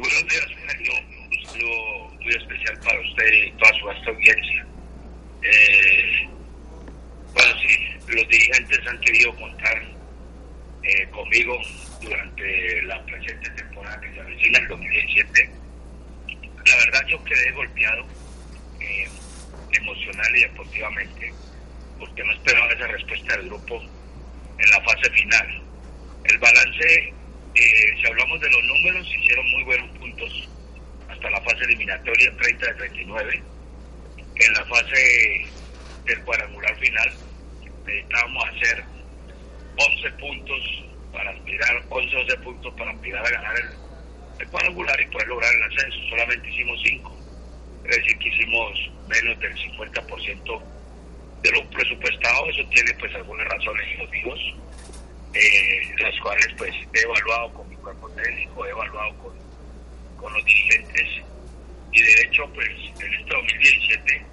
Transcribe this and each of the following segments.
Buenos días, Sergio. Un saludo muy especial para usted y toda su vasta audiencia. Eh, bueno, sí, los dirigentes han querido contar eh, conmigo durante la presente temporada que se avecina el 2017. La verdad, yo quedé golpeado eh, emocional y deportivamente porque no esperaba esa respuesta del grupo en la fase final. El balance si hablamos de los números, hicieron muy buenos puntos hasta la fase eliminatoria, 30 de 39. En la fase del cuadrangular final, necesitábamos hacer 11 puntos para aspirar, 11 12 puntos para aspirar a ganar el, cuadrangular y poder lograr el ascenso. Solamente hicimos 5. Es decir, que hicimos menos del 50% de lo presupuestado. Eso tiene pues algunas razones y motivos eh, las cuales pues he evaluado con mi cuerpo técnico, he evaluado con, con los dirigentes. Y de hecho pues en este 2017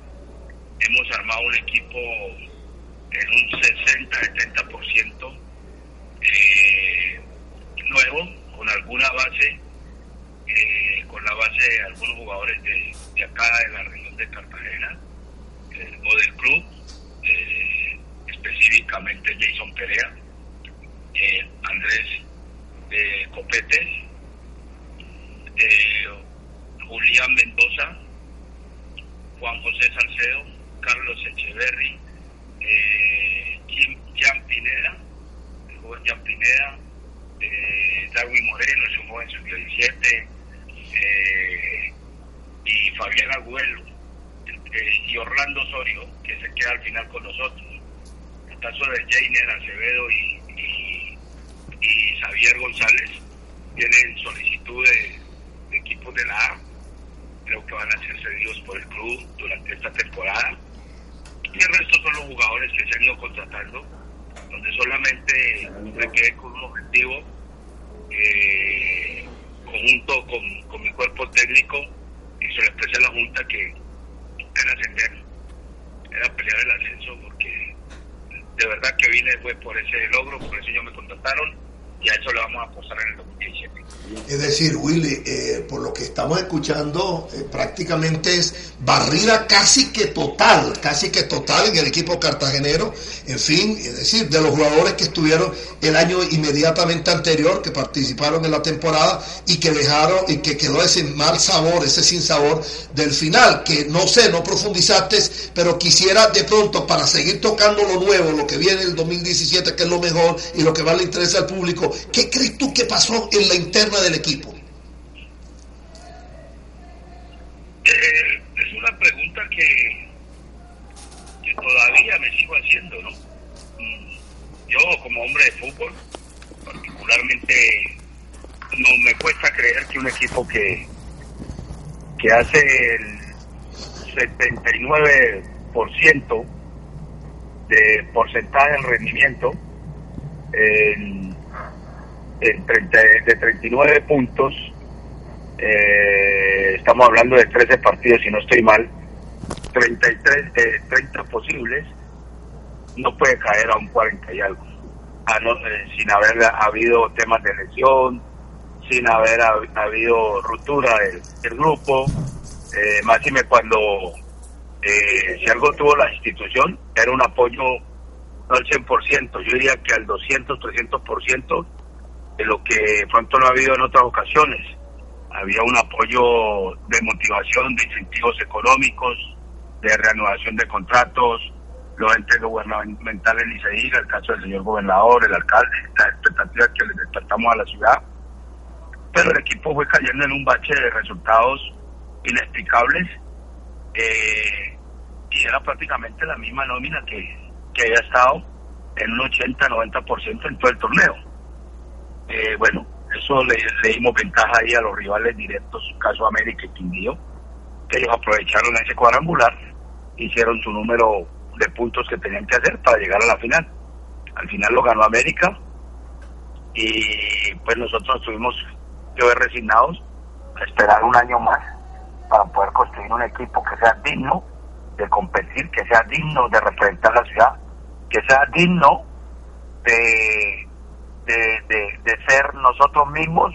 hemos armado un equipo en un 60-70% eh, nuevo, con alguna base, eh, con la base de algunos jugadores de, de acá de la región de Cartagena eh, o del club, específicamente Jason Perea eh, Andrés de Copete, eh, Julián Mendoza, Juan José Salcedo, Carlos Echeverry, eh, Pineda, el joven Jan Pineda, eh, Darwin Moreno, es un joven sub-17, eh, y Fabián Agüelo, eh, y Orlando Osorio, que se queda al final con nosotros. El caso de Jainer Acevedo y, y Xavier González tienen solicitud de, de equipos de la A. Creo que van a ser cedidos por el club durante esta temporada. Y el resto son los jugadores que se han ido contratando, donde solamente me quedé con un objetivo, eh, conjunto con, con mi cuerpo técnico, y se lo expresé a la Junta que era ascender, era pelear el ascenso, porque de verdad que vine fue por ese logro, por eso ellos me contrataron y a eso le vamos a apostar en el 2017. Es decir, Willy, eh, por lo que estamos escuchando, eh, prácticamente es barrida casi que total, casi que total en el equipo cartagenero. En fin, es decir, de los jugadores que estuvieron el año inmediatamente anterior, que participaron en la temporada y que dejaron y que quedó ese mal sabor, ese sin sabor del final, que no sé, no profundizaste, pero quisiera de pronto para seguir tocando lo nuevo, lo que viene el 2017, que es lo mejor y lo que más le interesa al público, ¿qué crees tú que pasó en la interna del equipo? Eh, es una pregunta que, todavía me sigo haciendo, ¿no? Mm, Yo como hombre de fútbol, particularmente, no me cuesta creer que un equipo que, que hace el 79% de porcentaje de rendimiento en, en 30 de 39 puntos eh, estamos hablando de 13 partidos si no estoy mal 33 de 30 posibles no puede caer a un 40 y algo. A no- eh, sin haber habido temas de lesión sin haber hab- habido ruptura del, del grupo eh, máxime cuando eh, si algo tuvo la institución era un apoyo no al 100%, yo diría que al 200, 300% de lo que pronto no ha habido en otras ocasiones. Había un apoyo de motivación, de incentivos económicos, de reanudación de contratos, los entes gubernamentales diga, el caso del señor gobernador, el alcalde, las expectativas que le despertamos a la ciudad. Pero el equipo fue cayendo en un bache de resultados inexplicables eh, y era prácticamente la misma nómina que, que había estado en un 80-90% en todo el torneo. Eh, bueno, eso le, dimos ventaja ahí a los rivales directos, caso América y Quindío, que ellos aprovecharon ese cuadrangular, hicieron su número de puntos que tenían que hacer para llegar a la final. Al final lo ganó América y pues nosotros estuvimos que ver resignados a esperar un año más para poder construir un equipo que sea digno de competir, que sea digno de representar la ciudad, que sea digno de, de, ser nosotros mismos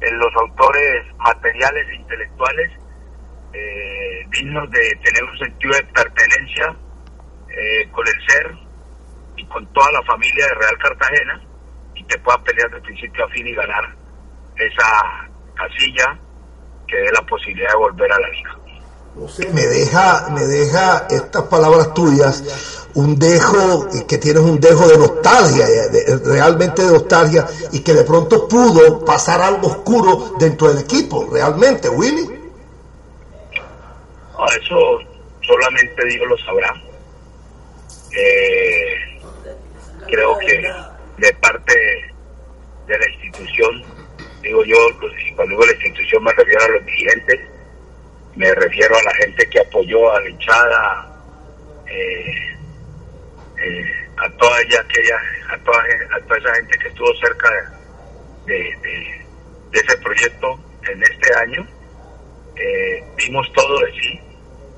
los autores materiales e intelectuales, eh, dignos de tener un sentido de pertenencia eh, con el ser y con toda la familia de Real Cartagena y que pueda pelear de principio a fin y ganar esa casilla que dé la posibilidad de volver a la liga. No sé, me deja, me deja estas palabras tuyas un dejo, que tienes un dejo de nostalgia, realmente de nostalgia, y que de pronto pudo pasar algo oscuro dentro del equipo, realmente, Willy. eso solamente Dios lo sabrá. Eh, creo que de parte de la institución, digo yo, cuando digo la institución me refiero a los dirigentes, me refiero a la gente que apoyó a la hinchada, eh, eh, a toda ella, aquella, a toda, a toda esa gente que estuvo cerca de, ese proyecto en este año. Eh, vimos todo de sí,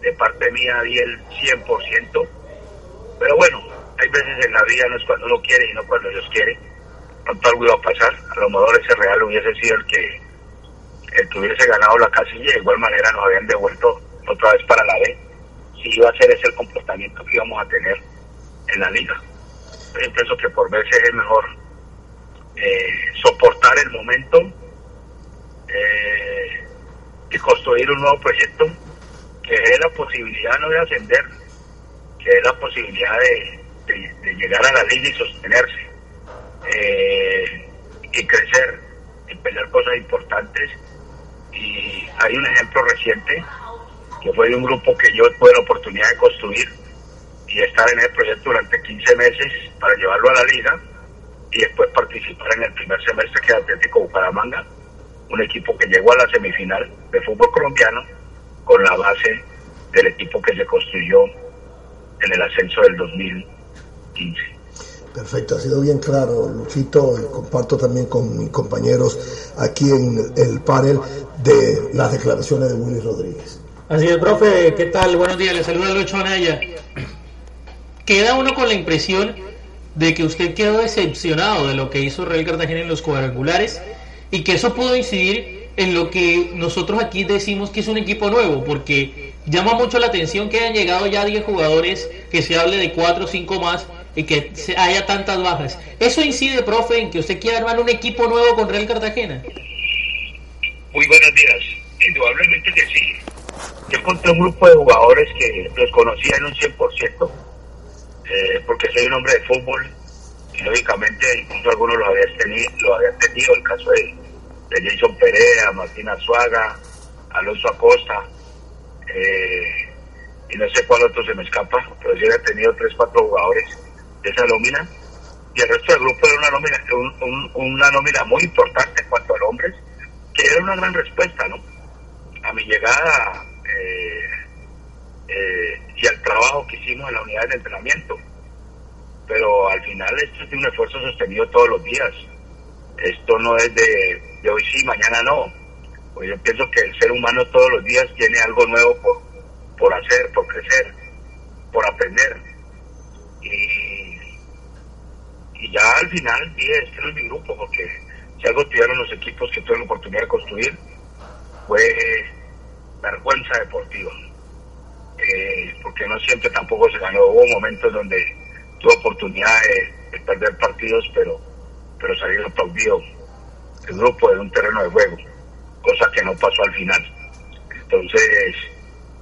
de parte mía di el 100%, pero bueno, hay veces en la vida no es cuando uno quiere y no cuando Dios quiere. Pronto algo iba a pasar, a lo mejor ese real hubiese sido el que el que hubiese ganado la casilla, de igual manera nos habían devuelto otra vez para la B. Si iba a ser ese el comportamiento que íbamos a tener en la liga. Yo pienso que por veces es mejor eh, soportar el momento eh, y construir un nuevo proyecto que es la posibilidad no de ascender, que es la posibilidad de, llegar a la liga y sostenerse eh, y crecer y pelear cosas importantes y hay un ejemplo reciente que fue de un grupo que yo tuve la oportunidad de construir y estar en el proyecto durante 15 meses para llevarlo a la liga y después participar en el primer semestre que es Atlético Bucaramanga, un equipo que llegó a la semifinal de fútbol colombiano con la base del equipo que se construyó en el ascenso del 2015. Perfecto, ha sido bien claro, Luchito, y comparto también con mis compañeros aquí en el panel de las declaraciones de Willy Rodríguez. Así es, profe, ¿qué tal? Buenos días, le saluda Lucho Anaya. Queda uno con la impresión de que usted quedó decepcionado de lo que hizo Real Cartagena en los cuadrangulares y que eso pudo incidir en lo que nosotros aquí decimos que es un equipo nuevo, porque llama mucho la atención que hayan llegado ya 10 jugadores, que se hable de 4 o 5 más y que haya tantas bajas. ¿Eso incide, profe, en que usted quiera armar un equipo nuevo con Real Cartagena? Muy buenos días. Indudablemente que sí. Yo encontré un grupo de jugadores que los conocía en un 100%, eh, porque soy un hombre de fútbol y lógicamente incluso algunos lo habían tenido, lo habían tenido el caso de, de Jason Perea, Martín Azuaga, Alonso Acosta, eh, y no sé cuál otro se me escapa, pero sí había tenido tres, cuatro jugadores esa nómina y el resto del grupo era una nómina, una nómina muy importante en cuanto a hombres, que era una gran respuesta ¿no? a mi llegada eh, eh, y al trabajo que hicimos en la unidad de entrenamiento. Pero al final esto es un esfuerzo sostenido todos los días. Esto no es de, de hoy sí, mañana no. Pues yo pienso que el ser humano todos los días tiene algo nuevo por, por hacer, por crecer, por aprender. Y ya al final dije, este no es mi grupo, porque si algo tuvieron los equipos que tuve la oportunidad de construir, fue vergüenza deportiva. Eh, porque no siempre tampoco se ganó. Hubo momentos donde tuve oportunidad de, perder partidos, pero, pero salir aplaudido el grupo de un terreno de juego, cosa que no pasó al final. Entonces,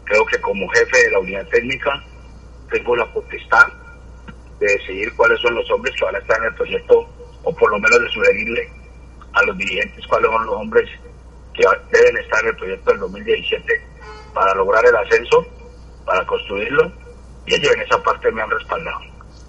creo que como jefe de la unidad técnica, tengo la potestad de decidir cuáles son los hombres que van a estar en el proyecto, o por lo menos de sugerirle a los dirigentes cuáles son los hombres que deben estar en el proyecto del 2017 para lograr el ascenso, para construirlo, y ellos en esa parte me han respaldado.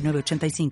906985.